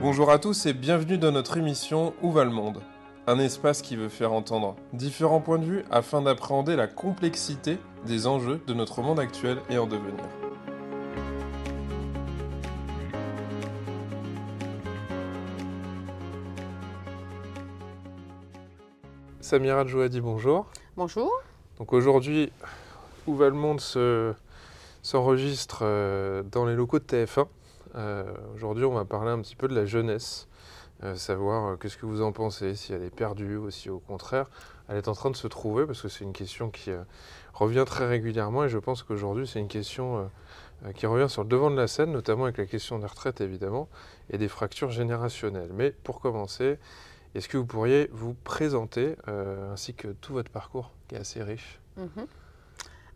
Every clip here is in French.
Bonjour à tous et bienvenue dans notre émission Où va le monde? Un espace qui veut faire entendre différents points de vue afin d'appréhender la complexité des enjeux de notre monde actuel et en devenir. Samira Jouadi, bonjour. Bonjour. Donc aujourd'hui, Où va le monde s'enregistre euh, dans les locaux de TF1. Euh, aujourd'hui, on va parler un petit peu de la jeunesse, euh, savoir qu'est-ce que vous en pensez, si elle est perdue ou si au contraire, elle est en train de se trouver, parce que c'est une question qui revient très régulièrement et je pense qu'aujourd'hui, c'est une question qui revient sur le devant de la scène, notamment avec la question des retraites évidemment, et des fractures générationnelles. Mais pour commencer, est-ce que vous pourriez vous présenter, ainsi que tout votre parcours, qui est assez riche? Mhm.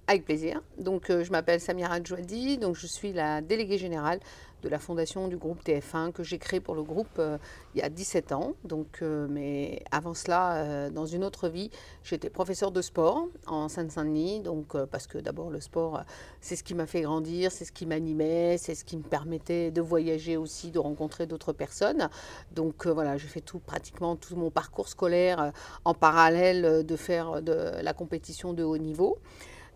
Avec plaisir. Donc, euh, je m'appelle Samira Djouadi, donc je suis la déléguée générale de la fondation du groupe TF1 que j'ai créé pour le groupe euh, il y a 17 ans. Donc, euh, mais avant cela, dans une autre vie, j'étais professeure de sport en Seine-Saint-Denis. Donc, parce que d'abord, le sport, c'est ce qui m'a fait grandir, c'est ce qui m'animait, c'est ce qui me permettait de voyager aussi, de rencontrer d'autres personnes. Donc, voilà, j'ai fait tout, pratiquement tout mon parcours scolaire en parallèle de faire de la compétition de haut niveau.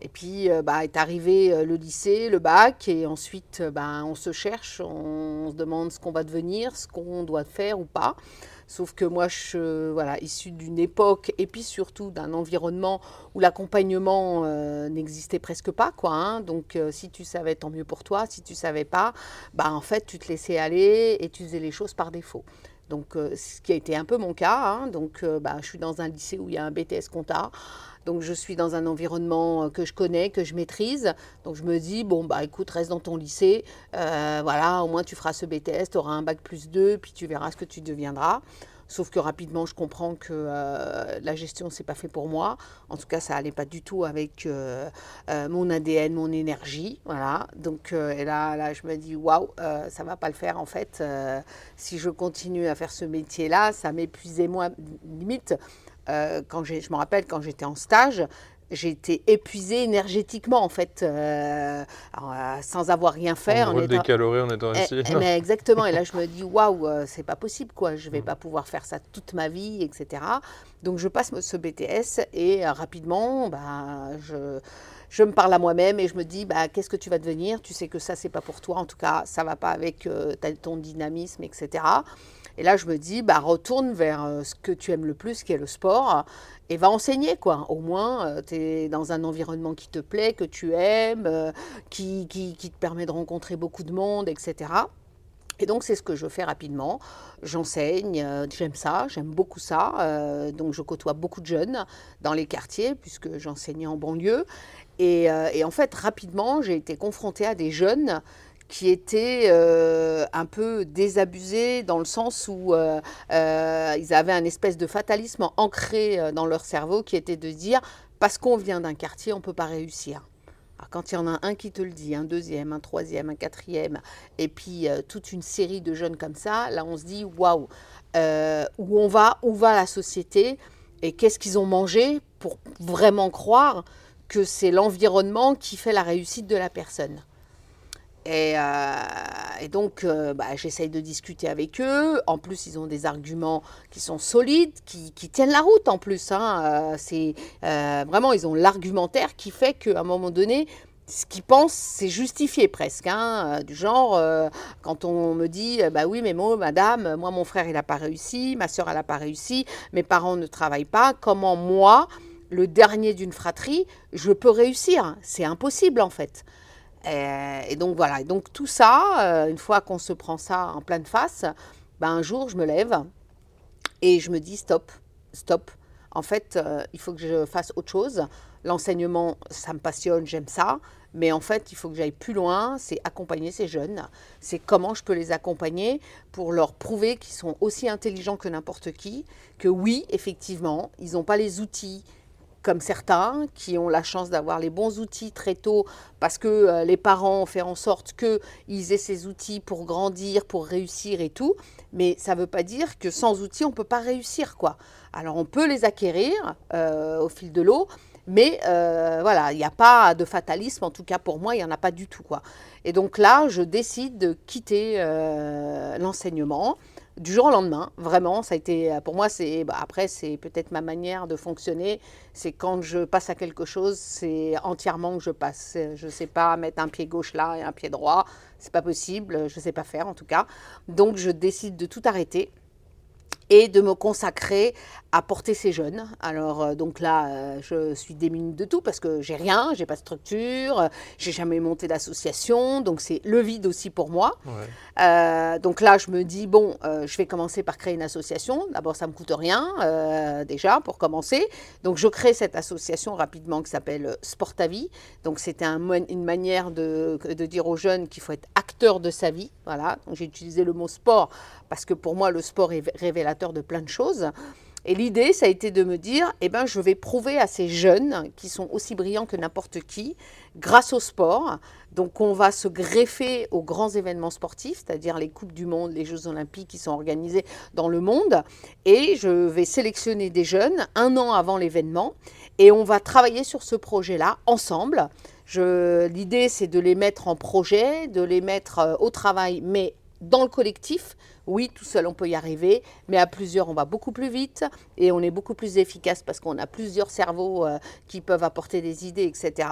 Et puis euh, bah, est arrivé euh, le lycée, le bac, et ensuite euh, bah, on se cherche, on se demande ce qu'on va devenir, ce qu'on doit faire ou pas. Sauf que moi, je voilà, issue d'une époque et puis surtout d'un environnement où l'accompagnement n'existait presque pas. Quoi, hein. Donc si tu savais, tant mieux pour toi. Si tu savais pas, bah, en fait, tu te laissais aller et tu faisais les choses par défaut. Donc, ce qui a été un peu mon cas. Hein. Donc, bah, je suis dans un lycée où il y a un BTS compta. Donc je suis dans un environnement euh, que je connais, que je maîtrise. Donc je me dis, bon, bah écoute, reste dans ton lycée. Euh, voilà, au moins tu feras ce BTS, tu auras un bac plus 2, puis tu verras ce que tu deviendras. Sauf que rapidement, je comprends que euh, la gestion, c'est pas fait pour moi. En tout cas, ça allait pas du tout avec mon ADN, mon énergie. Voilà. Donc, et là, là, je me dis, waouh, ça va pas le faire en fait. si je continue à faire ce métier-là, ça m'épuisait moi, limite. Euh, quand je me rappelle quand j'étais en stage, j'étais épuisée énergétiquement en fait, euh, euh, sans avoir rien fait. On des calories en étant ici. Eh, mais exactement. Et là, je me dis waouh, c'est pas possible quoi. Je vais mm. pas pouvoir faire ça toute ma vie, etc. Donc je passe ce BTS et rapidement, bah, je je me parle à moi-même et je me dis bah, qu'est-ce que tu vas devenir? Tu sais que ça, c'est pas pour toi. En tout cas, ça va pas avec ton dynamisme, etc. Et là, je me dis, bah, retourne vers euh, ce que tu aimes le plus, qui est le sport, et va enseigner, quoi. Au moins, euh, tu es dans un environnement qui te plaît, que tu aimes, euh, qui, qui, te permet de rencontrer beaucoup de monde, etc. Et donc, c'est ce que je fais rapidement. J'enseigne, j'aime ça, j'aime beaucoup ça. donc, je côtoie beaucoup de jeunes dans les quartiers, puisque j'enseignais en banlieue. Et, et, en fait, rapidement, j'ai été confrontée à des jeunes qui étaient euh, un peu désabusés dans le sens où euh, euh, ils avaient un espèce de fatalisme ancré dans leur cerveau qui était de dire parce qu'on vient d'un quartier, on ne peut pas réussir. Alors quand il y en a un qui te le dit, un deuxième, un troisième, un quatrième, et puis toute une série de jeunes comme ça, là on se dit waouh, où on va, où va la société et qu'est-ce qu'ils ont mangé pour vraiment croire que c'est l'environnement qui fait la réussite de la personne. Euh, et, donc, euh, bah, j'essaye de discuter avec eux. En plus, ils ont des arguments qui sont solides, qui, tiennent la route en plus. Hein. Euh, c'est vraiment, ils ont l'argumentaire qui fait qu'à un moment donné, ce qu'ils pensent, c'est justifié presque. Hein. du genre, quand on me dit, bah oui, mais moi, madame, moi, mon frère, il n'a pas réussi, ma soeur, elle n'a pas réussi, mes parents ne travaillent pas, comment moi, le dernier d'une fratrie, je peux réussir? C'est impossible en fait. Euh, et, donc voilà, et donc tout ça, euh, une fois qu'on se prend ça en pleine face, ben, un jour je me lève et je me dis stop, stop. En fait, euh, il faut que je fasse autre chose. L'enseignement, ça me passionne, j'aime ça. Mais en fait, il faut que j'aille plus loin, c'est accompagner ces jeunes. C'est comment je peux les accompagner pour leur prouver qu'ils sont aussi intelligents que n'importe qui, que oui, effectivement, ils n'ont pas les outils, comme certains qui ont la chance d'avoir les bons outils très tôt parce que euh, les parents ont fait en sorte qu'ils aient ces outils pour grandir, pour réussir et tout. Mais ça ne veut pas dire que sans outils, on ne peut pas réussir. quoi. Alors on peut les acquérir euh, au fil de l'eau, Mais euh, voilà, il n'y a pas de fatalisme, en tout cas pour moi, il n'y en a pas du tout. Quoi. Et donc là, je décide de quitter l'enseignement du jour au lendemain, vraiment, ça a été, pour moi, c'est, bah, après, c'est peut-être ma manière de fonctionner, c'est quand je passe à quelque chose, c'est entièrement que je passe. Je ne sais pas mettre un pied gauche là et un pied droit, c'est pas possible, je ne sais pas faire en tout cas. Donc je décide de tout arrêter et de me consacrer à porter ces jeunes. Alors euh, donc là, euh, je suis démunie de tout parce que j'ai rien, j'ai pas de structure, euh, j'ai jamais monté d'association, donc c'est le vide aussi pour moi. donc là, je me dis bon, je vais commencer par créer une association. D'abord, ça me coûte rien déjà pour commencer. Donc je crée cette association rapidement qui s'appelle Sport à vie. Donc c'était un, une manière de, de dire aux jeunes qu'il faut être acteur de sa vie. Voilà. Donc j'ai utilisé le mot sport parce que pour moi, le sport est révélateur de plein de choses. Et l'idée, ça a été de me dire, eh ben, je vais prouver à ces jeunes, qui sont aussi brillants que n'importe qui, grâce au sport. Donc, on va se greffer aux grands événements sportifs, c'est-à-dire les Coupes du Monde, les Jeux Olympiques qui sont organisés dans le monde. Et je vais sélectionner des jeunes un an avant l'événement. Et on va travailler sur ce projet-là ensemble. L'idée, c'est de les mettre en projet, de les mettre euh, au travail, mais dans le collectif, oui, tout seul on peut y arriver, mais à plusieurs on va beaucoup plus vite et on est beaucoup plus efficace parce qu'on a plusieurs cerveaux euh, qui peuvent apporter des idées, etc.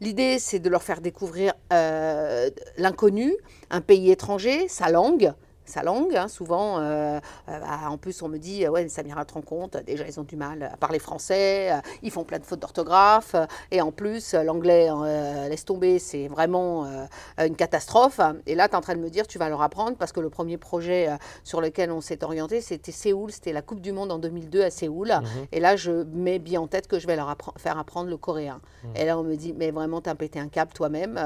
L'idée c'est de leur faire découvrir euh, l'inconnu, un pays étranger, sa langue, sa langue. Hein, souvent, euh, euh, bah, en plus, on me dit, ouais, Samira, te rends compte, déjà, ils ont du mal à parler français, euh, ils font plein de fautes d'orthographe, et en plus, l'anglais, laisse tomber, c'est vraiment une catastrophe. Et là, tu es en train de me dire, tu vas leur apprendre, parce que le premier projet sur lequel on s'est orienté, c'était Séoul, c'était la Coupe du Monde en 2002 à Séoul. Mhm. Et là, je mets bien en tête que je vais leur faire apprendre le coréen. Mhm. Et là, on me dit, mais vraiment, tu as pété un câble toi-même,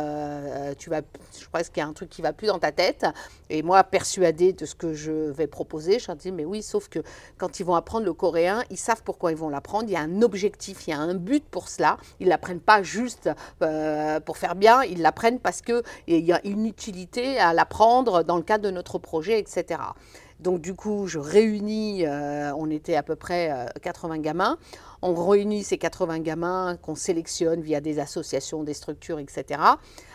tu vas, je crois qu'il y a un truc qui va plus dans ta tête. Et moi, persuadée de ce que je vais proposer. Je leur dis, mais oui, sauf que quand ils vont apprendre le coréen, ils savent pourquoi ils vont l'apprendre. Il y a un objectif, il y a un but pour cela. Ils ne l'apprennent pas juste euh, pour faire bien, ils l'apprennent parce qu'il y a une utilité à l'apprendre dans le cadre de notre projet, etc. Donc du coup, je réunis, euh, on était à peu près 80 euh, gamins, on réunit ces 80 gamins qu'on sélectionne via des associations, des structures, etc.,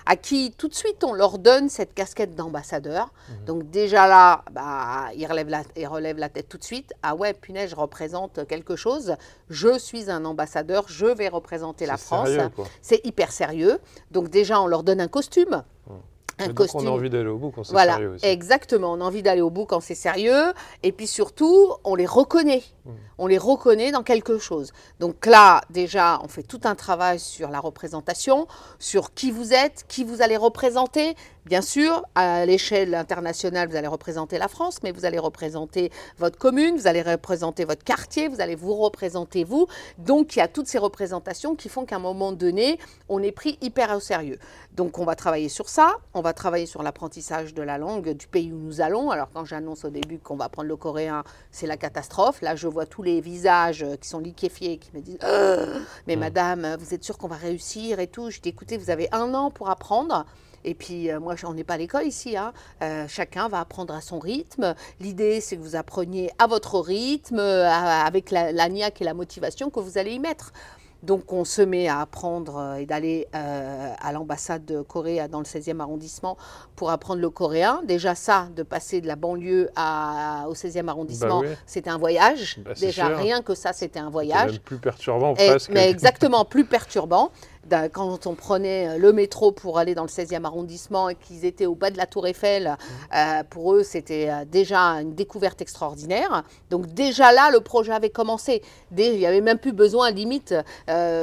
à qui tout de suite on leur donne cette casquette d'ambassadeur. Mhm. Donc déjà là, bah, ils, relèvent la, ils relèvent la tête tout de suite. Ah ouais, punaise, je représente quelque chose, je suis un ambassadeur, je vais représenter la France. C'est hyper sérieux. Donc déjà, on leur donne un costume. Mhm un costume. on a envie d'aller au bout quand c'est sérieux aussi. Exactement, on a envie d'aller au bout quand c'est sérieux. Et puis surtout, on les reconnaît. Hmm. On les reconnaît dans quelque chose. Donc là, déjà, on fait tout un travail sur la représentation, sur qui vous êtes, qui vous allez représenter, Bien sûr, à l'échelle internationale, vous allez représenter la France, mais vous allez représenter votre commune, vous allez représenter votre quartier, vous allez vous représenter vous. Donc, il y a toutes ces représentations qui font qu'à un moment donné, on est pris hyper au sérieux. Donc, on va travailler sur ça. On va travailler sur l'apprentissage de la langue du pays où nous allons. Alors, quand j'annonce au début qu'on va prendre le coréen, c'est la catastrophe. Là, je vois tous les visages qui sont liquéfiés, qui me disent euh, Mais madame, vous êtes sûre qu'on va réussir et tout Je dis Écoutez, vous avez un an pour apprendre. Et puis, euh, moi, on n'est pas à l'école ici. Hein. Euh, chacun va apprendre à son rythme. L'idée, c'est que vous appreniez à votre rythme, avec la, la niaque et la motivation que vous allez y mettre. Donc on se met à apprendre euh, et d'aller euh, à l'ambassade de Corée dans le 16e arrondissement pour apprendre le coréen. Déjà ça, de passer de la banlieue à, au 16e arrondissement, bah c'était un voyage. Bah, Déjà rien que ça, c'était un voyage. Même plus perturbant presque. Mais exactement, plus perturbant quand on prenait euh, le métro pour aller dans le 16e arrondissement et qu'ils étaient au bas de la tour Eiffel, euh, pour eux, c'était euh, déjà une découverte extraordinaire. Donc déjà là, le projet avait commencé. il n'y avait même plus besoin, limite,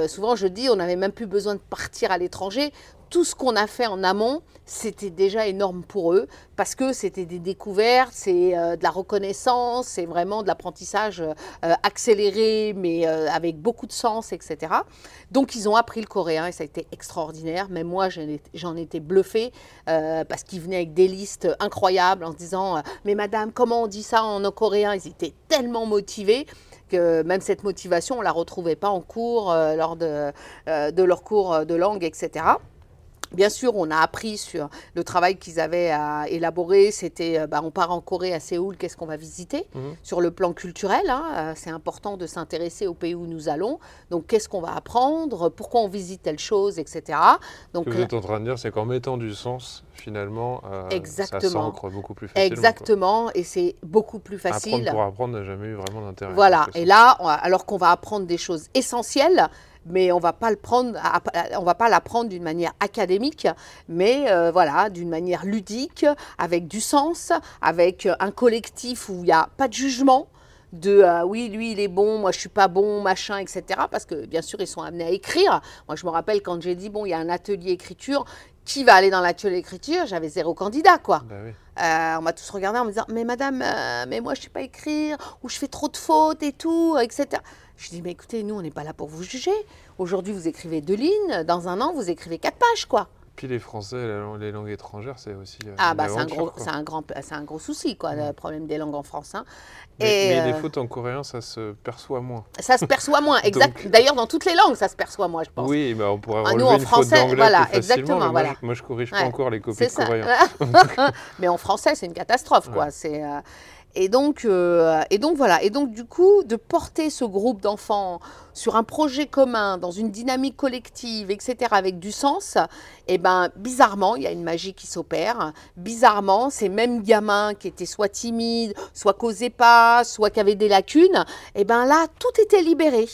souvent je dis, on n'avait même plus besoin de partir à l'étranger tout ce qu'on a fait en amont, c'était déjà énorme pour eux parce que c'était des découvertes, c'est euh, de la reconnaissance, c'est vraiment de l'apprentissage euh, accéléré, mais euh, avec beaucoup de sens, etc. Donc ils ont appris le coréen et ça a été extraordinaire. Mais moi, j'en étais bluffée parce qu'ils venaient avec des listes incroyables en se disant Mais madame, comment on dit ça en coréen? Ils étaient tellement motivés que même cette motivation, on ne la retrouvait pas en cours lors de, de leur cours de langue, etc. Bien sûr, on a appris sur le travail qu'ils avaient à élaborer. C'était, euh, bah, on part en Corée, à Séoul, qu'est-ce qu'on va visiter? Mhm. Sur le plan culturel, hein, euh, c'est important de s'intéresser au pays où nous allons. Donc, qu'est-ce qu'on va apprendre? Pourquoi on visite telle chose, etc. Donc, Ce que vous êtes en train de dire, c'est qu'en mettant du sens, finalement, euh, ça Exactement. s'ancre beaucoup plus facilement. quoi. exactement, et c'est beaucoup plus facile. Apprendre pour apprendre n'a jamais eu vraiment d'intérêt. Voilà, et là, alors qu'on va apprendre des choses essentielles, mais on va pas le prendre, on va pas l'apprendre d'une manière académique, mais euh, voilà, d'une manière ludique, avec du sens, avec euh, un collectif où il n'y a pas de jugement. De euh, oui, lui il est bon, moi je suis pas bon, machin, etc. Parce que bien sûr ils sont amenés à écrire. Moi je me rappelle quand j'ai dit bon, il y a un atelier écriture, qui va aller dans l'atelier écriture? J'avais zéro candidat quoi. Oui. Euh, on m'a tous regardé en me disant Mais madame, euh, mais moi je sais pas écrire, ou je fais trop de fautes et tout, etc. Je dis Mais écoutez, nous on n'est pas là pour vous juger. Aujourd'hui vous écrivez deux lignes, dans un an vous écrivez quatre pages quoi. Puis les Français, les langues étrangères, c'est aussi. euh, Ah bah c'est un, gros, un grand, un gros souci quoi, le problème des langues en France. hein. Mais, mais les euh, fautes en coréen, ça se perçoit moins. Ça se perçoit moins, exact. Donc- D'ailleurs dans toutes les langues ça se perçoit moins je pense. Oui, bah on pourrait Ah, relever nous, en une français, faute voilà, plus exactement, moi, voilà. je, moi, je corrige Ouais. pas encore les copies C'est de coréen. Mais en français, c'est une catastrophe, quoi. C'est, euh, et, donc, euh, et donc, voilà. Et donc, du coup, de porter ce groupe d'enfants sur un projet commun, dans une dynamique collective, etc., avec du sens, eh ben, bizarrement, il y a une magie qui s'opère. Bizarrement, ces mêmes gamins qui étaient soit timides, soit causaient pas, soit qui avaient des lacunes, eh ben là, tout était libéré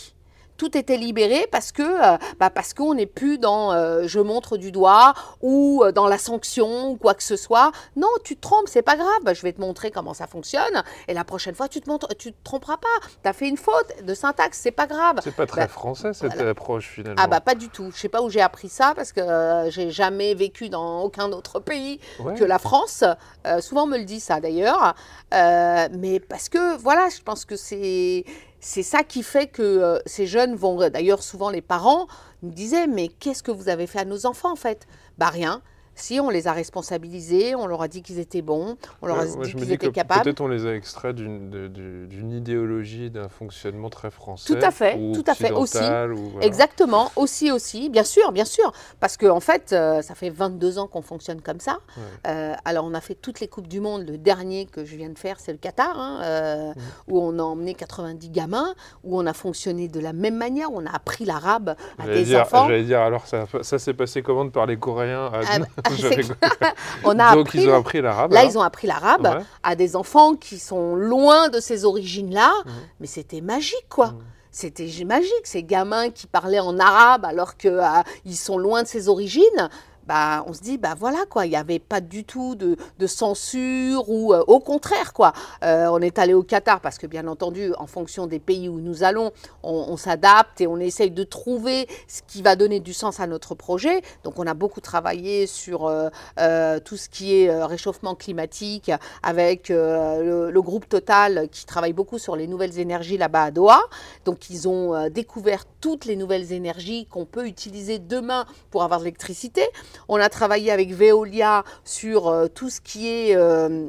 tout était libéré parce que euh, bah parce qu'on n'est plus dans euh, je montre du doigt ou euh, dans la sanction ou quoi que ce soit. Non, tu te trompes, c'est pas grave. Je vais te montrer comment ça fonctionne et la prochaine fois tu te montres, tu te tromperas pas. Tu as fait une faute de syntaxe, c'est pas grave. C'est pas très Bah, français cette voilà. approche finalement. Ah bah pas du tout. Je sais pas où j'ai appris ça parce que euh, j'ai jamais vécu dans aucun autre pays Ouais. que la France. Euh, souvent on me le dit ça d'ailleurs. Mais parce que voilà, je pense que c'est c'est ça qui fait que euh, ces jeunes vont. D'ailleurs, souvent les parents nous disaient mais qu'est-ce que vous avez fait à nos enfants en fait? Bah rien. Si on les a responsabilisés, on leur a dit qu'ils étaient bons, on leur a Ouais, dit qu'ils étaient capables. peut-être on les a extraits d'une idéologie, d'un fonctionnement très français. Tout à fait, ou tout à fait, aussi. occidental, ou voilà. Exactement, aussi, aussi, bien sûr, bien sûr. Parce qu'en en fait, euh, ça fait 22 ans qu'on fonctionne comme ça. Ouais. Euh, alors, on a fait toutes les Coupes du Monde. Le dernier que je viens de faire, c'est le Qatar, hein, euh, Mhm. où on a emmené 90 gamins, où on a fonctionné de la même manière. On a appris l'arabe à des dire, enfants. j'allais dire, alors ça, ça s'est passé comment de parler coréen à... On a Donc appris. ils ont appris l'arabe. Là, alors ils ont appris l'arabe Ouais. à des enfants qui sont loin de ces origines-là, Mhm. mais c'était magique, quoi. Mhm. C'était magique, ces gamins qui parlaient en arabe alors qu'ils sont loin de ses origines. Bah, on se dit, bah voilà, quoi, il n'y avait pas du tout de, de censure ou euh, au contraire, quoi. Euh, on est allé au Qatar parce que, bien entendu, en fonction des pays où nous allons, on, s'adapte et on essaye de trouver ce qui va donner du sens à notre projet. Donc, on a beaucoup travaillé sur euh, tout ce qui est réchauffement climatique avec le, le groupe Total qui travaille beaucoup sur les nouvelles énergies là-bas à Doha. Donc, ils ont découvert toutes les nouvelles énergies qu'on peut utiliser demain pour avoir de l'électricité. On a travaillé avec Veolia sur euh, tout ce qui est euh,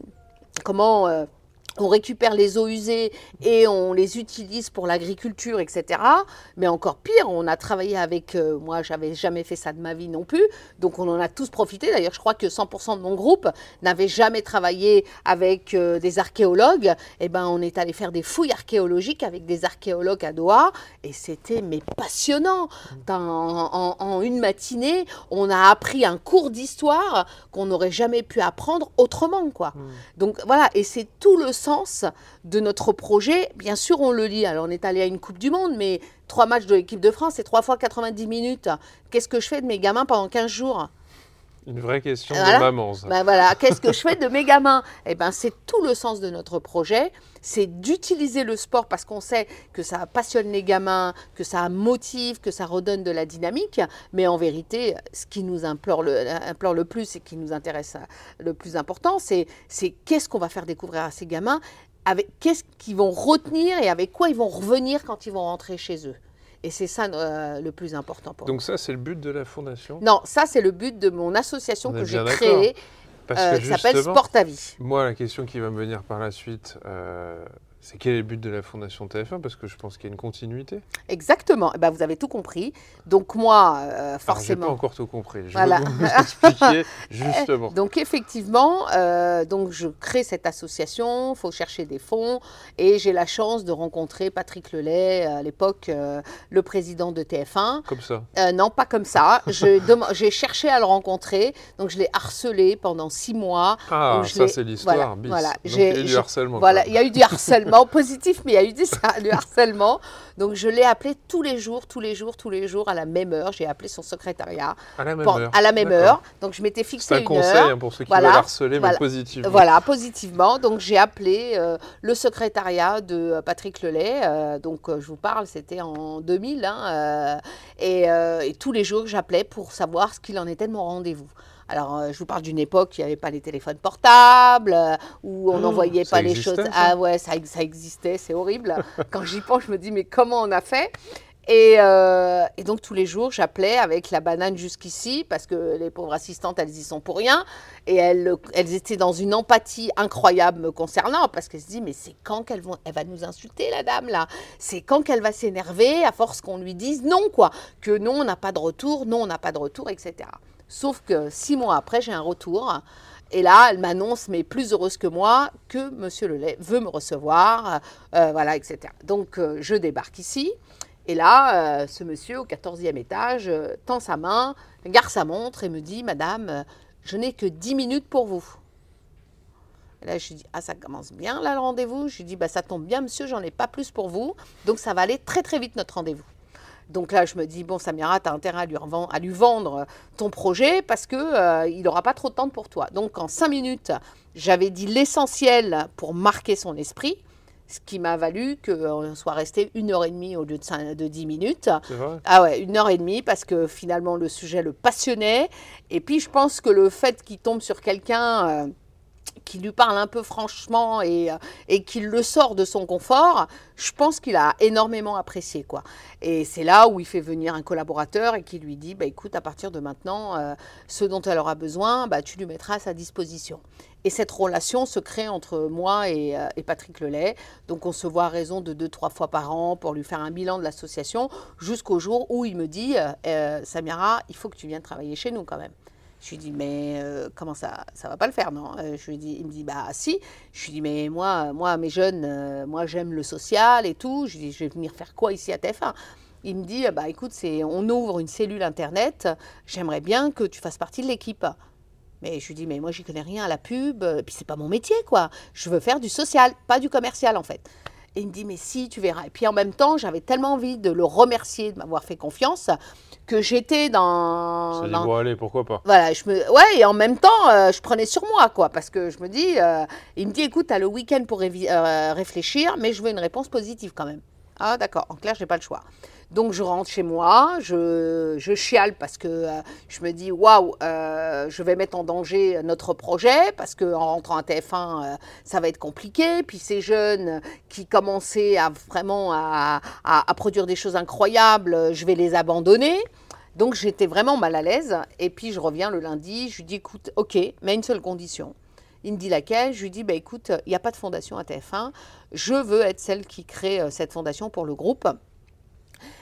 comment euh, on récupère les eaux usées et on les utilise pour l'agriculture, etc. Mais encore pire, on a travaillé avec, euh, moi j'avais jamais fait ça de ma vie non plus, donc on en a tous profité. D'ailleurs, je crois que 100% de mon groupe n'avait jamais travaillé avec euh, des archéologues. Et ben, on est allé faire des fouilles archéologiques avec des archéologues à Doha et c'était mais passionnant. Dans- en, en- une matinée, on a appris un cours d'histoire qu'on n'aurait jamais pu apprendre autrement, quoi. Mhm. Donc voilà, et c'est tout le sens de notre projet. Bien sûr, on le lit. Alors, on est allé à une Coupe du Monde, mais trois matchs de l'équipe de France, c'est trois fois 90 minutes. Qu'est-ce que je fais de mes gamins pendant 15 jours? Une vraie question Voilà. de maman, ça. ben voilà, qu'est-ce que je fais de mes gamins? Eh ben, c'est tout le sens de notre projet, c'est d'utiliser le sport parce qu'on sait que ça passionne les gamins, que ça motive, que ça redonne de la dynamique. Mais en vérité, ce qui nous implore le, implore le plus et qui nous intéresse le plus important, c'est c'est qu'est-ce qu'on va faire découvrir à ces gamins, avec qu'est-ce qu'ils vont retenir et avec quoi ils vont revenir quand ils vont rentrer chez eux? Et c'est ça euh, le plus important pour. Donc ça, c'est le but de la fondation? Non, ça c'est le but de mon association que j'ai créée euh, qui s'appelle Sport à vie. moi, la question qui va me venir par la suite, euh, C'est quel est le but de la Fondation TF1 Parce que je pense qu'il y a une continuité. Exactement. Eh ben, vous avez tout compris. Donc moi, euh, forcément. pas encore tout compris. Je Voilà. que vous justement. Donc effectivement, euh, donc je crée cette association, il faut chercher des fonds et j'ai la chance de rencontrer Patrick Lelay, à l'époque euh, le président de TF1. Comme ça. Euh, non, pas comme ça. Je J'ai cherché à le rencontrer, donc je l'ai harcelé pendant six mois. Ah, je ça c'est l'histoire. voilà. Donc il y a eu du harcèlement. Voilà, il y a eu du harcèlement positif, mais il y a eu du, du harcèlement. Donc je l'ai appelé tous les jours, tous les jours, tous les jours à la même heure. J'ai appelé son secrétariat À la même heure. à la même D'accord. heure. Donc je m'étais fixé un une conseil heure. hein, pour ceux qui Voilà, veulent harceler, mais positivement. Voilà, positivement. Donc j'ai appelé euh, le secrétariat de euh, Patrick Lelay. euh, donc euh, je vous parle, c'était en 2000. hein, et, et tous les jours, j'appelais pour savoir ce qu'il en était de mon rendez-vous. Alors, euh, je vous parle d'une époque où il n'y avait pas les téléphones portables, euh, où on Oh, n'envoyait pas les choses. ça Ah ouais, ça, ça existait, c'est horrible. Quand j'y pense, je me dis, mais comment on a fait? Et, euh, et donc tous les jours, j'appelais avec la banane jusqu'ici, parce que les pauvres assistantes, elles y sont pour rien. Et elles, elles étaient dans une empathie incroyable me concernant, parce qu'elles se disent, mais c'est quand qu'elle va nous insulter, la dame, là? C'est quand qu'elle va s'énerver, à force qu'on lui dise non, quoi? Que non, on n'a pas de retour, non, on n'a pas de retour, etc. Sauf que six mois après, j'ai un retour. Et là, elle m'annonce, mais plus heureuse que moi, que Monsieur Lelay veut me recevoir, euh, voilà, etc. Donc, euh, je débarque ici. Et là, euh, ce monsieur au 14e étage tend sa main, regarde sa montre et me dit Madame, je n'ai que 10 minutes pour vous. Et là, je lui dis Ah, ça commence bien là le rendez-vous Je lui dis bah, Ça tombe bien, monsieur, j'en ai pas plus pour vous. Donc, ça va aller très très vite notre rendez-vous. Donc là, je me dis Bon, Samira, tu as intérêt à lui, reven- à lui vendre ton projet parce qu'il n'aura pas trop de temps pour toi. Donc, en 5 minutes, j'avais dit l'essentiel pour marquer son esprit. Ce qui m'a valu qu'on soit resté une heure et demie au lieu de, cinq- de 10 minutes. Vrai Ah ouais, une heure et demie parce que finalement le sujet le passionnait. Et puis je pense que le fait qu'il tombe sur quelqu'un euh, qui lui parle un peu franchement et, euh, et qu'il le sort de son confort, je pense qu'il a énormément apprécié. quoi. Et c'est là où il fait venir un collaborateur et qui lui dit, bah, écoute, à partir de maintenant, euh, ce dont elle aura besoin, bah, tu lui mettras à sa disposition. Et cette relation se crée entre moi et, euh, et Patrick Lelay. Donc on se voit à raison de deux, trois fois par an pour lui faire un bilan de l'association, jusqu'au jour où il me dit, Samira, il faut que tu viennes travailler chez nous quand même. Je lui dis, mais euh, comment ça Ça va pas le faire, non? Euh, je lui dis, Il me dit, bah si. Je lui dis, mais moi, moi mes jeunes, euh, moi j'aime le social et tout. Je lui dis, je vais venir faire quoi ici à TF1 Il me dit, bah écoute, c'est, on ouvre une cellule Internet. J'aimerais bien que tu fasses partie de l'équipe. Mais je lui dis, mais moi, j'y connais rien à la pub, et puis c'est pas mon métier, quoi. Je veux faire du social, pas du commercial, en fait. Et il me dit, mais si, tu verras. Et puis en même temps, j'avais tellement envie de le remercier de m'avoir fait confiance que j'étais dans. Ça dit, dans- bon, allez, pourquoi pas voilà, je me, ouais, et en même temps, euh, je prenais sur moi, quoi, parce que je me dis, euh, il me dit, écoute, tu as le week-end pour révi- euh, réfléchir, mais je veux une réponse positive quand même. Ah, d'accord, en clair, j'ai pas le choix. Donc, je rentre chez moi, je, chiale parce que euh, je me dis, waouh, euh, je vais mettre en danger notre projet, parce qu'en rentrant à TF1, euh, ça va être compliqué. Puis ces jeunes qui commençaient à vraiment à, produire des choses incroyables, je vais les abandonner. Donc j'étais vraiment mal à l'aise. Et puis je reviens le lundi, je lui dis écoute, ok, mais à une seule condition. Il me dit laquelle? Je lui dis bah écoute, il n'y a pas de fondation à TF1. Je veux être celle qui crée cette fondation pour le groupe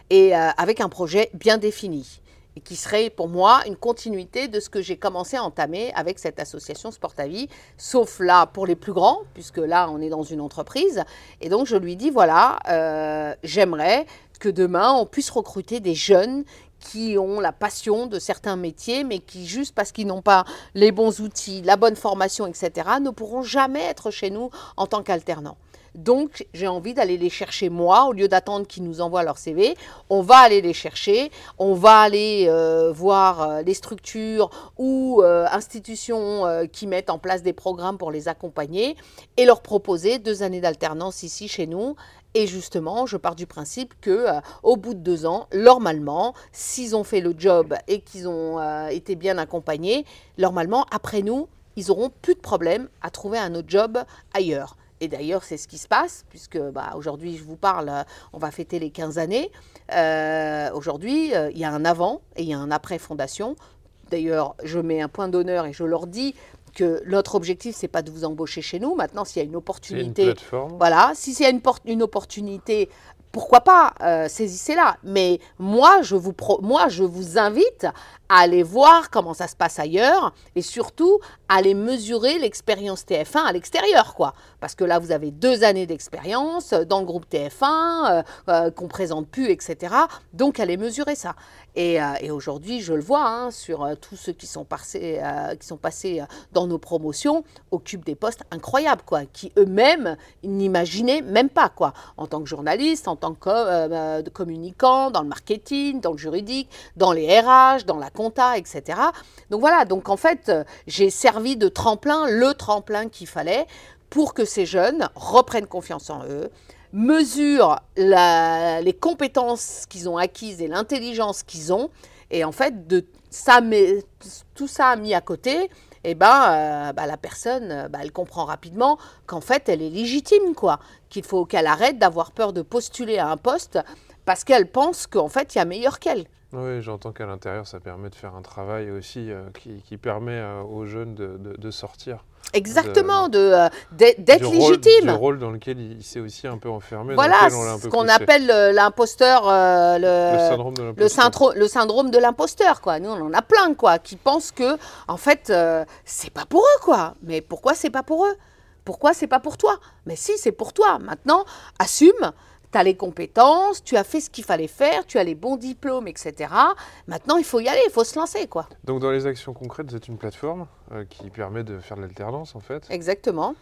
et euh, avec un projet bien défini et qui serait pour moi une continuité de ce que j'ai commencé à entamer avec cette association Sport à Vie, sauf là pour les plus grands, puisque là on est dans une entreprise. Et donc je lui dis voilà, euh, j'aimerais que demain on puisse recruter des jeunes qui ont la passion de certains métiers, mais qui, juste parce qu'ils n'ont pas les bons outils, la bonne formation, etc., ne pourront jamais être chez nous en tant qu'alternants. Donc, j'ai envie d'aller les chercher moi, au lieu d'attendre qu'ils nous envoient leur CV. On va aller les chercher, on va aller euh, voir euh, les structures ou euh, institutions qui mettent en place des programmes pour les accompagner et leur proposer deux années d'alternance ici chez nous. Et justement, je pars du principe que au bout de deux ans, normalement, s'ils ont fait le job et qu'ils ont été bien accompagnés, normalement, après nous, ils auront plus de problème à trouver un autre job ailleurs. Et d'ailleurs, c'est ce qui se passe, puisque bah, aujourd'hui, je vous parle, euh, on va fêter les 15 années. Euh, aujourd'hui, euh, il y a un avant et il y a un après fondation. D'ailleurs, je mets un point d'honneur et je leur dis puisque notre objectif, c'est pas de vous embaucher chez nous. Maintenant, s'il y a une C'est une opportunité, plateforme. voilà, si c'est une, une opportunité, pourquoi pas, euh, saisissez-la. Mais moi je, vous pro- moi, je vous invite à aller voir comment ça se passe ailleurs et surtout à aller mesurer l'expérience TF1 à l'extérieur, quoi. Parce que là, vous avez deux années d'expérience dans le groupe TF1, euh, euh, qu'on présente plus, etc. Donc, allez mesurer ça. Et, euh, aujourd'hui, je le vois hein, sur euh, tous ceux qui sont passés, euh, qui sont passés dans nos promotions, occupent des postes incroyables, quoi, qui eux-mêmes n'imaginaient même pas, quoi, en tant que journaliste, en tant que communicant, dans le marketing, dans le juridique, dans les RH, dans la etc. Donc voilà, donc en fait, euh, j'ai servi de tremplin, le tremplin qu'il fallait pour que ces jeunes reprennent confiance en eux, mesurent les compétences qu'ils ont acquises et l'intelligence qu'ils ont, et en fait, de ça, mais, tout ça mis à côté, eh ben, euh, bah, la personne, euh, bah, elle comprend rapidement qu'en fait, elle est légitime, quoi. Qu'il faut qu'elle arrête d'avoir peur de postuler à un poste parce qu'elle pense qu'en fait, il y a meilleur qu'elle. Oui, j'entends qu'à l'intérieur, ça permet de faire un travail aussi euh, qui, qui permet euh, aux jeunes de, de- de sortir. Exactement, de, euh, d'être d'être du rôle- légitime. du rôle dans lequel il, il s'est aussi un peu enfermé. Voilà, on ce qu'on appelle euh, l'imposteur, euh, le le, syndrome de le, l'imposteur. le syndrome de l'imposteur, quoi. Nous, on en a plein, quoi, qui pensent que, en fait, euh, c'est pas pour eux, quoi. Mais pourquoi c'est pas pour eux? Pourquoi c'est pas pour toi? Mais si, c'est pour toi. Maintenant, assume. Tu as les compétences, tu as fait ce qu'il fallait faire, tu as les bons diplômes, etc. Maintenant, il faut y aller, il faut se lancer, quoi. Donc dans les actions concrètes, vous êtes une plateforme euh, qui permet de faire de l'alternance en fait. Exactement.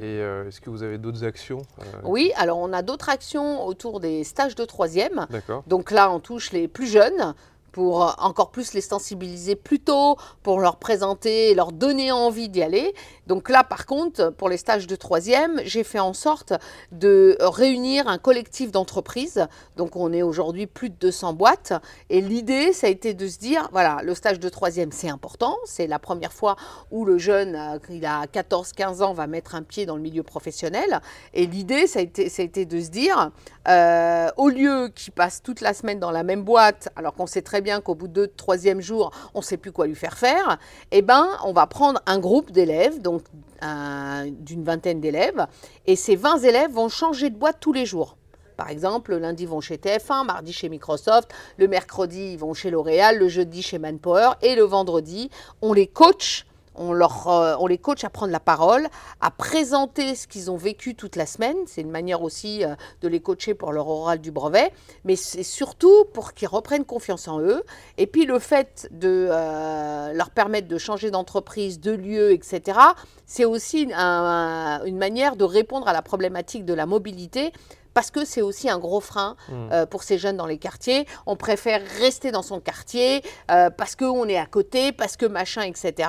Et euh, est-ce que vous avez d'autres actions euh, Oui, alors on a d'autres actions autour des stages de troisième. D'accord. Donc là, on touche les plus jeunes pour euh, encore plus les sensibiliser plus tôt, pour leur présenter, leur donner envie d'y aller. Donc là, par contre, pour les stages de troisième, j'ai fait en sorte de réunir un collectif d'entreprises. Donc on est aujourd'hui plus de 200 boîtes. Et l'idée, ça a été de se dire, voilà, le stage de troisième, c'est important. C'est la première fois où le jeune, euh, il a 14-15 ans, va mettre un pied dans le milieu professionnel. Et l'idée, ça a été, ça a été de se dire, euh, au lieu qu'il passe toute la semaine dans la même boîte, alors qu'on sait très bien qu'au bout de troisième jour, on ne sait plus quoi lui faire faire, eh ben, on va prendre un groupe d'élèves, donc un- d'une vingtaine d'élèves, et ces 20 élèves vont changer de boîte tous les jours. Par exemple, le lundi, ils vont chez TF1, mardi chez Microsoft, le mercredi, ils vont chez L'Oréal, le jeudi chez Manpower, et le vendredi, on les coach on, leur, euh, on les coach à prendre la parole, à présenter ce qu'ils ont vécu toute la semaine. C'est une manière aussi euh, de les coacher pour leur oral du brevet, mais c'est surtout pour qu'ils reprennent confiance en eux. Et puis le fait de euh, leur permettre de changer d'entreprise, de lieu, etc., c'est aussi un- une manière de répondre à la problématique de la mobilité. Parce que c'est aussi un gros frein Mm. euh, pour ces jeunes dans les quartiers. On préfère rester dans son quartier euh, parce qu'on est à côté, parce que machin, etc.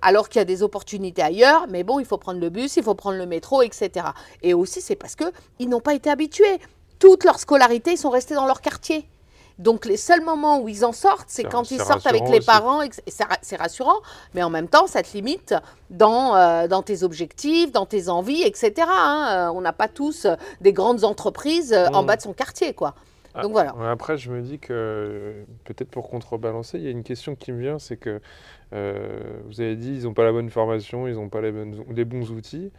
Alors qu'il y a des opportunités ailleurs, mais bon, il faut prendre le bus, il faut prendre le métro, etc. Et aussi, c'est parce qu'ils n'ont pas été habitués. Toute leur scolarité, ils sont restés dans leur quartier. Donc les seuls moments où ils en sortent, c'est quand ils sortent avec les aussi. parents. C'est rassurant, mais en même temps, ça te limite dans, euh, dans tes objectifs, dans tes envies, etc. hein. Euh, on n'a pas tous euh, des grandes entreprises en Mm. bas de son quartier, quoi. Ah, Donc voilà. Après, je me dis que peut-être pour contrebalancer, il y a une question qui me vient, c'est que euh, vous avez dit ils n'ont pas la bonne formation, ils n'ont pas les, bonnes- les bons outils,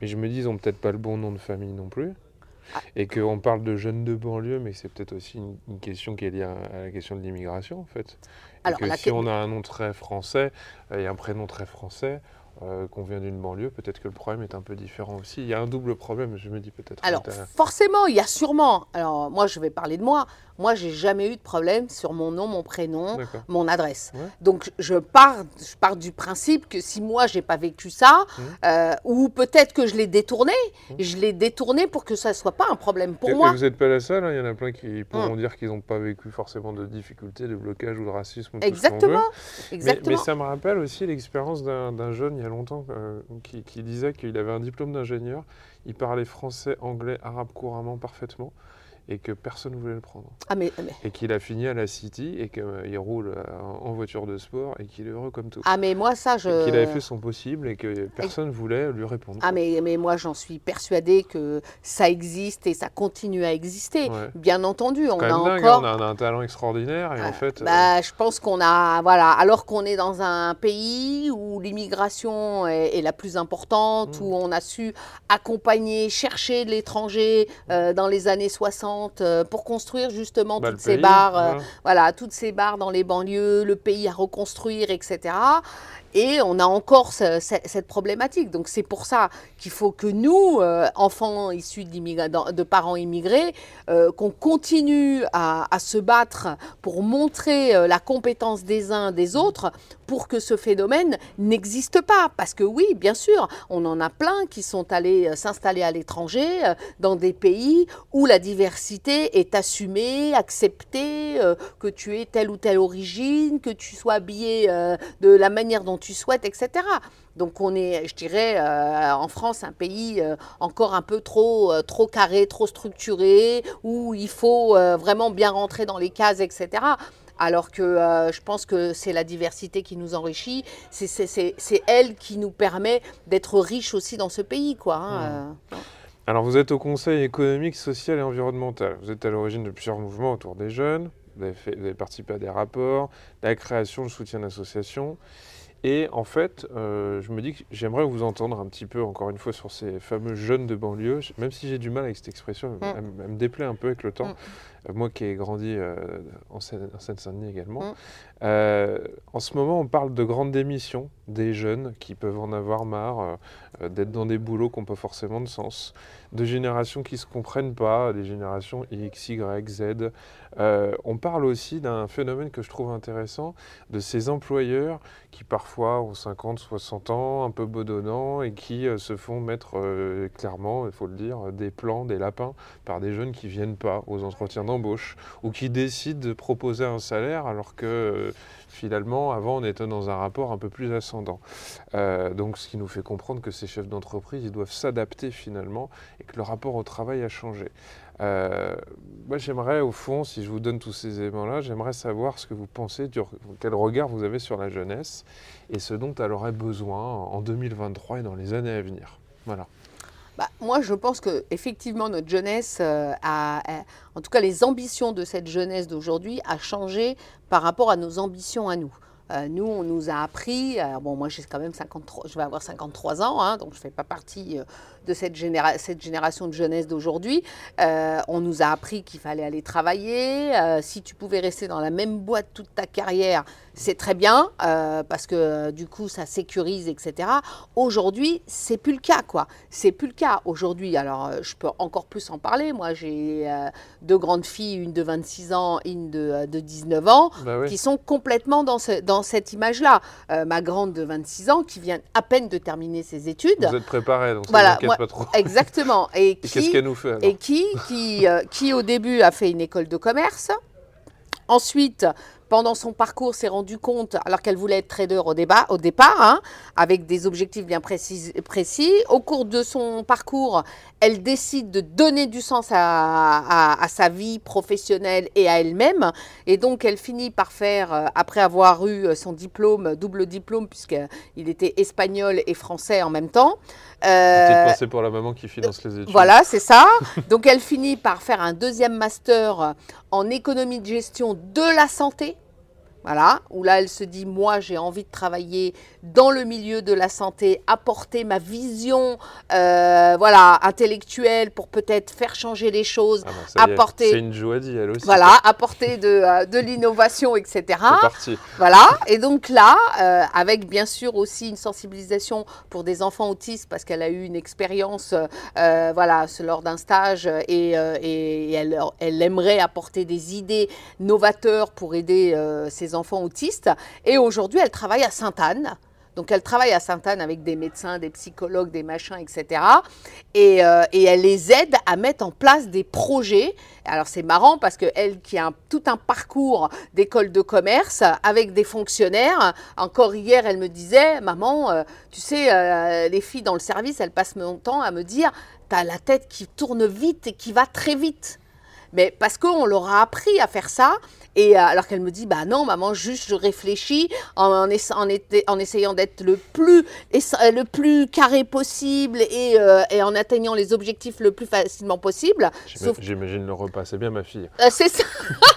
mais je me dis ils n'ont peut-être pas le bon nom de famille non plus. Ah. Et qu'on parle de jeunes de banlieue, mais c'est peut-être aussi une, une question qui est liée à, à la question de l'immigration en fait. Et Alors, que si que- on a un nom très français euh, et un prénom très français, euh, qu'on vient d'une banlieue, peut-être que le problème est un peu différent aussi. Il y a un double problème, je me dis peut-être. Alors, forcément, il y a sûrement. Alors, moi, je vais parler de moi. Moi, j'ai jamais eu de problème sur mon nom, mon prénom, mon adresse. Ouais. Donc, je pars, je pars du principe que si moi, j'ai pas vécu ça, Mhm. euh, ou peut-être que je l'ai détourné, Mhm. je l'ai détourné pour que ça soit pas un problème pour Et- et moi. vous n'êtes pas la seule, hein, il y en a plein qui pourront Mm. dire qu'ils n'ont pas vécu forcément de difficultés, de blocage ou de racisme. ou tout ce qu'on Exactement, veut. Mais, exactement. mais ça me rappelle aussi l'expérience d'un jeune longtemps euh, qui disait qu'il avait un diplôme d'ingénieur, il parlait français, anglais, arabe couramment, parfaitement. Et que personne ne voulait le prendre. Ah mais, mais- Et qu'il a fini à la City et qu'il roule euh, en voiture de sport et qu'il est heureux comme tout. ah, mais moi, ça, je... Qu'il avait fait son possible et que personne ne voulait lui répondre. Ah mais, mais moi j'en suis persuadée que ça existe et ça continue à exister. Ouais. Bien entendu, on Quand a dingue, encore... on a un talent extraordinaire et Ah, en fait, euh, bah, je pense qu'on a, voilà, alors qu'on est dans un pays où l'immigration est, est la plus importante, Mm. où on a su accompagner, chercher de l'étranger euh, dans les années 60 euh, pour construire justement bah, toutes ces bars, euh, voilà. toutes ces bars dans les banlieues, le pays à reconstruire, etc. Et on a encore ce- ce- cette problématique. Donc c'est pour ça qu'il faut que nous, euh, enfants issus de parents immigrés, euh, qu'on continue à, se battre pour montrer euh, la compétence des uns des autres pour que ce phénomène n'existe pas. Parce que oui, bien sûr, on en a plein qui sont allés s'installer à l'étranger, dans des pays où la diversité est assumée, acceptée, que tu aies telle ou telle origine, que tu sois habillé de la manière dont tu souhaites, etc. Donc on est, je dirais, euh, en France, un pays euh, encore un peu trop, euh, trop carré, trop structuré, où il faut vraiment bien rentrer dans les cases, etc. Alors que je pense que c'est la diversité qui nous enrichit, c'est- elle qui nous permet d'être riches aussi dans ce pays. Quoi, hein, euh. Alors, vous êtes au Conseil économique, social et environnemental. Vous êtes à l'origine de plusieurs mouvements autour des jeunes. Vous avez, fait- vous avez participé à des rapports, la création, le soutien d'associations. Et en fait, euh, je me dis que j'aimerais vous entendre un petit peu, encore une fois, sur ces fameux jeunes de banlieue. Même si j'ai du mal avec cette expression, elle, me- elle me déplaît un peu avec le temps. Mm. Euh, moi qui ai grandi euh, en Seine- en Seine-Saint-Denis également. Mm. Euh, en ce moment, on parle de grandes démissions des jeunes qui peuvent en avoir marre d'être dans des boulots qui n'ont pas forcément de sens, de générations qui ne se comprennent pas, des générations X, Y, Z. On parle aussi d'un phénomène que je trouve intéressant, de ces employeurs qui parfois ont 50, 60 ans, un peu bedonnants, et qui euh, se font mettre euh, clairement, il faut le dire, des plans, des lapins par des jeunes qui viennent pas aux entretiens d'embauche, ou qui décident de proposer un salaire alors que euh, finalement, avant, on était dans un rapport un peu plus ascendant. Euh, donc, ce qui nous fait comprendre que ces chefs d'entreprise, ils doivent s'adapter finalement et que le rapport au travail a changé. Euh, moi, j'aimerais, au fond, si je vous donne tous ces éléments-là, j'aimerais savoir ce que vous pensez, du- quel regard vous avez sur la jeunesse et ce dont elle aurait besoin en 2023 et dans les années à venir. Voilà. Bah, moi, je pense que effectivement notre jeunesse euh, a, en tout cas les ambitions de cette jeunesse d'aujourd'hui a changé par rapport à nos ambitions à nous. Euh, nous, on nous a appris, bon, moi j'ai quand même 53, je vais avoir 53 ans, hein, donc je ne fais pas partie euh, de cette, généra- cette génération de jeunesse d'aujourd'hui. Euh, on nous a appris qu'il fallait aller travailler. euh, si tu pouvais rester dans la même boîte toute ta carrière, c'est très bien, euh, parce que du coup ça sécurise, etc. Aujourd'hui, c'est plus le cas, quoi. C'est plus le cas aujourd'hui. Alors, je peux encore plus en parler. Moi, j'ai deux grandes filles, une de 26 ans, une de, de 19 ans, Bah oui. qui sont complètement dans, ce- dans cette image-là. Ma grande de 26 ans, qui vient à peine de terminer ses études. Vous êtes préparés, donc Voilà, moi- Exactement. Et Et qu'est-ce qui, qu'elle nous fait alors et qui, qui, euh, qui, au début, a fait une école de commerce. Ensuite, pendant son parcours, s'est rendu compte, alors qu'elle voulait être trader au, débat, au départ, hein, avec des objectifs bien précis, précis, au cours de son parcours, elle décide de donner du sens à, à- à sa vie professionnelle et à elle-même. Et donc, elle finit par faire, euh, après avoir eu son diplôme, double diplôme, puisqu'il était espagnol et français en même temps. Petite euh, pensée pour la maman qui finance les études. voilà, c'est ça. Donc elle finit par faire un deuxième master en économie de gestion de la santé. Voilà, où là elle se dit, moi j'ai envie de travailler dans le milieu de la santé, apporter ma vision euh, voilà, intellectuelle pour peut-être faire changer les choses, Ah apporter- C'est une Joadie, elle aussi. voilà, apporter de, euh, de l'innovation, etc. Parti. Voilà, et donc là, euh, avec bien sûr aussi une sensibilisation pour des enfants autistes, parce qu'elle a eu une expérience voilà, lors d'un stage et, et elle, elle aimerait apporter des idées novateurs pour aider ces enfants autistes. Et aujourd'hui, elle travaille à Sainte-Anne. Donc elle travaille à Sainte-Anne avec des médecins, des psychologues, des machins, etc. Et, euh, et elle les aide à mettre en place des projets. Alors c'est marrant parce qu'elle qui a tout un parcours d'école de commerce avec des fonctionnaires, encore hier elle me disait, maman, euh, tu sais, euh, les filles dans le service, elles passent mon temps à me dire, tu as la tête qui tourne vite et qui va très vite. Mais parce qu'on leur a appris à faire ça. Et euh, alors qu'elle me dit, bah non, maman, juste je réfléchis en, en, en, essayant d'être le plus, le plus carré possible et, euh, et, en atteignant les objectifs le plus facilement possible. J'imagine le repas, c'est bien ma fille. Euh, c'est ça.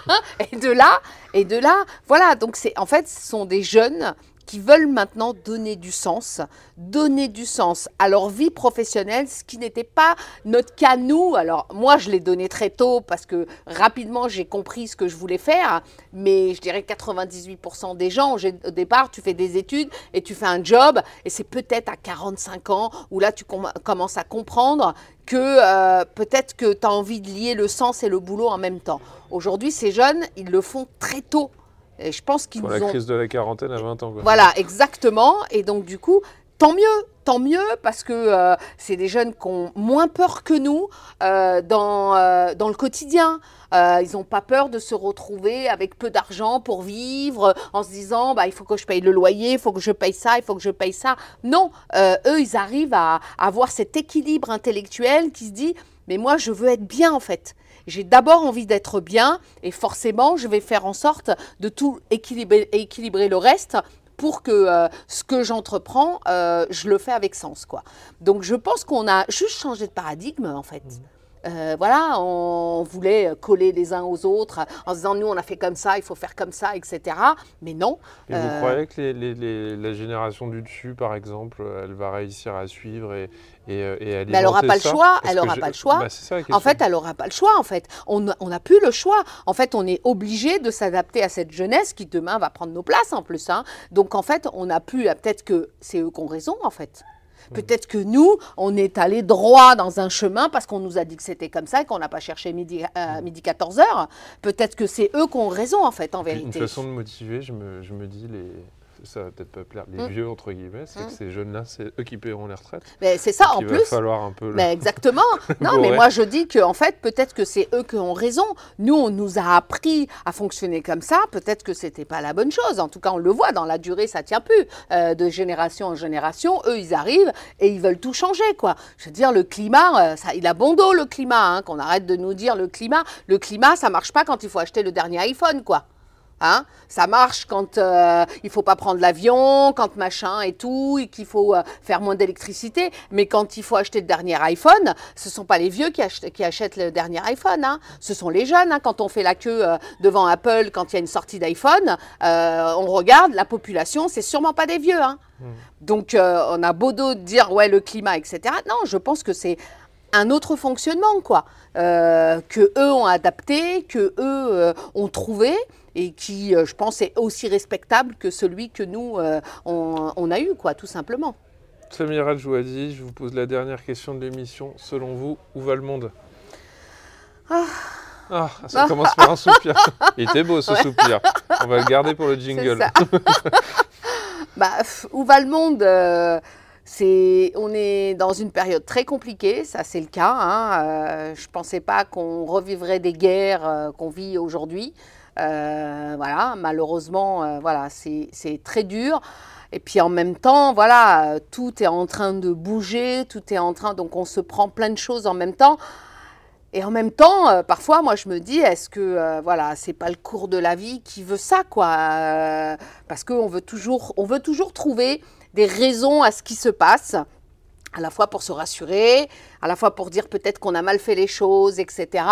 et de là, et de là, voilà. Donc c'est, en fait, ce sont des jeunes qui veulent maintenant donner du sens, donner du sens à leur vie professionnelle, ce qui n'était pas notre cas nous. Alors moi, je l'ai donné très tôt parce que rapidement, j'ai compris ce que je voulais faire, mais je dirais 98% des gens, au départ, tu fais des études et tu fais un job, et c'est peut-être à 45 ans où là, tu commences à comprendre que euh, peut-être que tu as envie de lier le sens et le boulot en même temps. Aujourd'hui, ces jeunes, ils le font très tôt. Et je pense qu'ils la crise de la quarantaine à 20 ans. Voilà, exactement. Et donc, du coup, tant mieux, tant mieux, parce que euh, c'est des jeunes qui ont moins peur que nous euh, dans, euh, dans le quotidien. ils n'ont pas peur de se retrouver avec peu d'argent pour vivre, en se disant, bah, il faut que je paye le loyer, il faut que je paye ça, il faut que je paye ça. Non, eux, ils arrivent à avoir cet équilibre intellectuel qui se dit, mais moi, je veux être bien, en fait. J'ai d'abord envie d'être bien et forcément, je vais faire en sorte de tout équilibrer, équilibrer le reste pour que euh, ce que j'entreprends, euh, je le fais avec sens. Quoi. Donc je pense qu'on a juste changé de paradigme en fait. Mmh. Euh, voilà, on voulait coller les uns aux autres en se disant nous on a fait comme ça, il faut faire comme ça, etc. Mais non. Et vous croyez que la génération du dessus, par exemple, elle va réussir à suivre et, et, euh, et Mais elle n'aura pas le choix. Elle n'aura pas le choix. en fait, elle n'aura pas le choix. En fait, on n'a plus le choix. En fait, on est obligé de s'adapter à cette jeunesse qui demain va prendre nos places en plus. Hein. Donc en fait, on n'a plus. Peut-être que c'est eux qui ont raison en fait. Hmm. Peut-être que nous, on est allé droit dans un chemin parce qu'on nous a dit que c'était comme ça et qu'on n'a pas cherché midi, euh, midi 14 heures. Peut-être que c'est eux qui ont raison, en fait, en vérité. Une façon de motiver, je me, je me dis, les, ça va peut-être pas plaire, les mm. vieux entre guillemets, c'est que mm. ces jeunes-là, c'est eux qui paieront les retraites. Mais c'est ça en il plus. Il va falloir un peu. Mais exactement. non, mais moi je dis que en fait, peut-être que c'est eux qui ont raison. Nous, on nous a appris à fonctionner comme ça. Peut-être que c'était pas la bonne chose. En tout cas, on le voit dans la durée, ça tient plus. Euh, de génération en génération, eux, ils arrivent et ils veulent tout changer, quoi. Je veux dire, le climat, euh, ça, il a bon dos le climat. Hein, qu'on arrête de nous dire le climat. Le climat, ça marche pas quand il faut acheter le dernier iPhone, quoi. Hein? Ça marche quand euh, il faut pas prendre l'avion, quand machin et tout, et qu'il faut euh, faire moins d'électricité. Mais quand il faut acheter le dernier iPhone, ce sont pas les vieux qui, qui achètent le dernier iPhone. Hein. Ce sont les jeunes. Hein. Quand on fait la queue euh, devant Apple, quand il y a une sortie d'iPhone, on regarde la population, c'est sûrement pas des vieux. Hein. Mmh. Donc on a beau de dire ouais le climat, etc. Non, je pense que c'est un autre fonctionnement, quoi, que eux ont adapté, que eux ont trouvé, et qui, euh, je pense, est aussi respectable que celui que nous, euh, on, a eu, quoi, tout simplement. Samira Jouadi, je vous pose la dernière question de l'émission. Selon vous, où va le monde? Ah. ah ça commence par un soupir. Il était beau ce soupir. On va le garder pour le jingle. bah, où va le monde euh, c'est, on est dans une période très compliquée, ça c'est le cas. Hein. je ne pensais pas qu'on revivrait des guerres qu'on vit aujourd'hui. Euh, voilà, malheureusement, euh, voilà, c'est très dur. Et puis en même temps, voilà, tout est en train de bouger, tout est en train, donc on se prend plein de choses en même temps. Et en même temps, euh, parfois, moi, je me dis, est-ce que, voilà, c'est pas le cours de la vie qui veut ça, quoi Parce qu'on veut toujours, on veut toujours trouver des raisons à ce qui se passe à la fois pour se rassurer, à la fois pour dire peut-être qu'on a mal fait les choses, etc.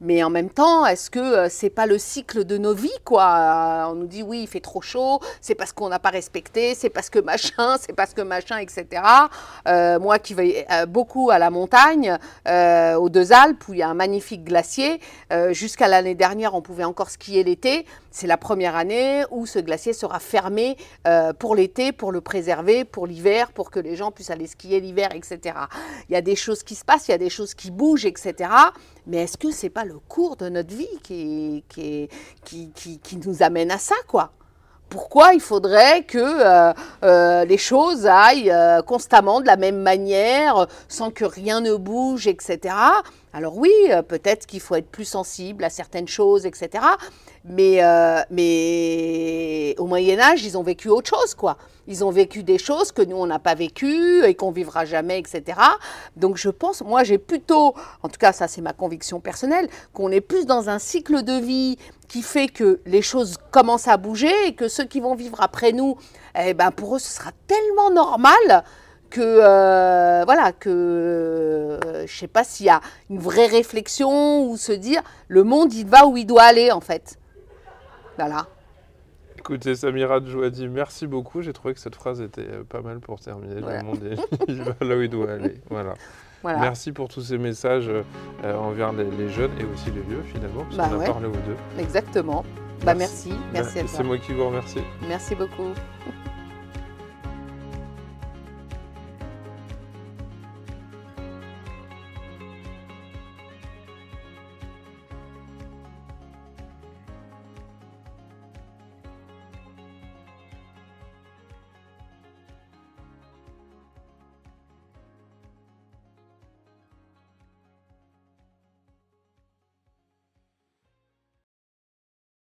Mais en même temps, est-ce que euh, c'est pas le cycle de nos vies, quoi? Euh, On nous dit oui, il fait trop chaud, c'est parce qu'on n'a pas respecté, c'est parce que machin, c'est parce que machin, etc. Euh, moi qui vais beaucoup à la montagne, aux Deux Alpes, où il y a un magnifique glacier, jusqu'à l'année dernière, on pouvait encore skier l'été. C'est la première année où ce glacier sera fermé pour l'été, pour le préserver, pour l'hiver, pour que les gens puissent aller skier l'hiver, etc. Il y a des choses qui se passent, il y a des choses qui bougent, etc. Mais est-ce que c'est pas le cours de notre vie qui, qui, qui, nous amène à ça, quoi? Pourquoi il faudrait que euh, euh, les choses aillent euh, constamment de la même manière, sans que rien ne bouge, etc. Alors oui, peut-être qu'il faut être plus sensible à certaines choses, etc. Mais, euh, mais au Moyen Âge, ils ont vécu autre chose, quoi. Ils ont vécu des choses que nous, on n'a pas vécues et qu'on vivra jamais, etc. Donc je pense, moi j'ai plutôt, en tout cas ça c'est ma conviction personnelle, qu'on est plus dans un cycle de vie qui fait que les choses commencent à bouger et que ceux qui vont vivre après nous, eh ben pour eux ce sera tellement normal que euh, voilà que je sais pas s'il y a une vraie réflexion ou se dire le monde il va où il doit aller en fait. Voilà. Écoutez, Samira Djouadi, merci beaucoup. J'ai trouvé que cette phrase était euh, pas mal pour terminer. Le monde il va là où il doit aller. Voilà. Merci pour tous ces messages envers les, jeunes et aussi les vieux finalement, parce bah qu'on a parlé aux deux. Exactement. Bah merci, merci, merci à toi. C'est moi qui vous remercie. Merci beaucoup.